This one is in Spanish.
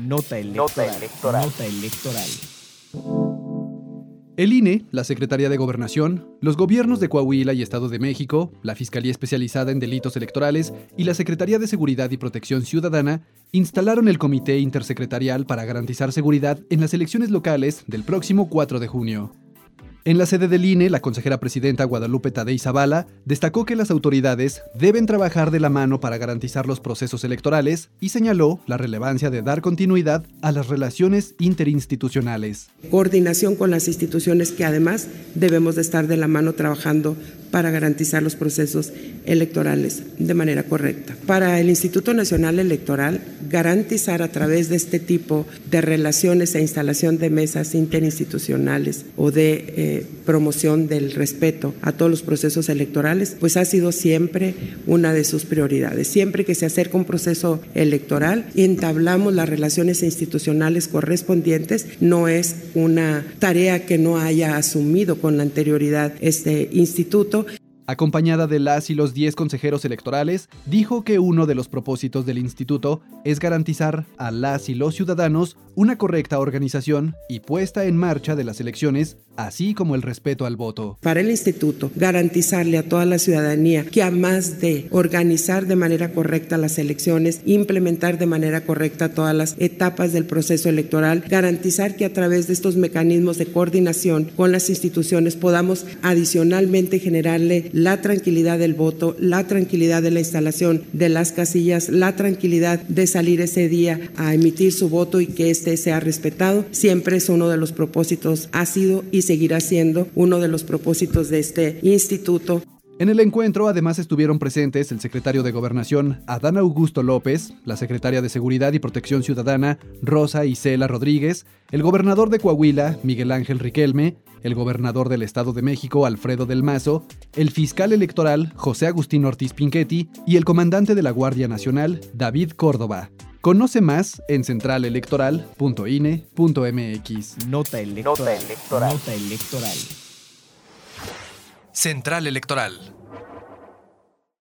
Nota electoral. Nota electoral. El INE, la Secretaría de Gobernación, los gobiernos de Coahuila y Estado de México, la Fiscalía Especializada en Delitos Electorales y la Secretaría de Seguridad y Protección Ciudadana instalaron el Comité Intersecretarial para garantizar seguridad en las elecciones locales del próximo 4 de junio. En la sede del INE, la consejera presidenta Guadalupe Tadei Zavala destacó que las autoridades deben trabajar de la mano para garantizar los procesos electorales y señaló la relevancia de dar continuidad a las relaciones interinstitucionales. Coordinación con las instituciones que además debemos de estar de la mano trabajando para garantizar los procesos electorales de manera correcta. Para el Instituto Nacional Electoral, garantizar a través de este tipo de relaciones e instalación de mesas interinstitucionales o de eh, promoción del respeto a todos los procesos electorales, pues ha sido siempre una de sus prioridades. Siempre que se acerca un proceso electoral, entablamos las relaciones institucionales correspondientes, no es una tarea que no haya asumido con anterioridad este instituto, Acompañada de las y los 10 consejeros electorales, dijo que uno de los propósitos del instituto es garantizar a las y los ciudadanos una correcta organización y puesta en marcha de las elecciones, así como el respeto al voto. Para el instituto, garantizarle a toda la ciudadanía que además de organizar de manera correcta las elecciones, implementar de manera correcta todas las etapas del proceso electoral, garantizar que a través de estos mecanismos de coordinación con las instituciones podamos adicionalmente generarle la tranquilidad del voto, la tranquilidad de la instalación de las casillas, la tranquilidad de salir ese día a emitir su voto y que este sea respetado, siempre es uno de los propósitos, ha sido y seguirá siendo uno de los propósitos de este instituto. En el encuentro además estuvieron presentes el secretario de Gobernación Adán Augusto López, la secretaria de Seguridad y Protección Ciudadana Rosa Isela Rodríguez, el gobernador de Coahuila Miguel Ángel Riquelme, el gobernador del Estado de México Alfredo del Mazo, el fiscal electoral José Agustín Ortiz Pinchetti y el comandante de la Guardia Nacional David Córdoba. Conoce más en centralelectoral.ine.mx. Nota electoral. Nota electoral. Nota electoral. Central Electoral.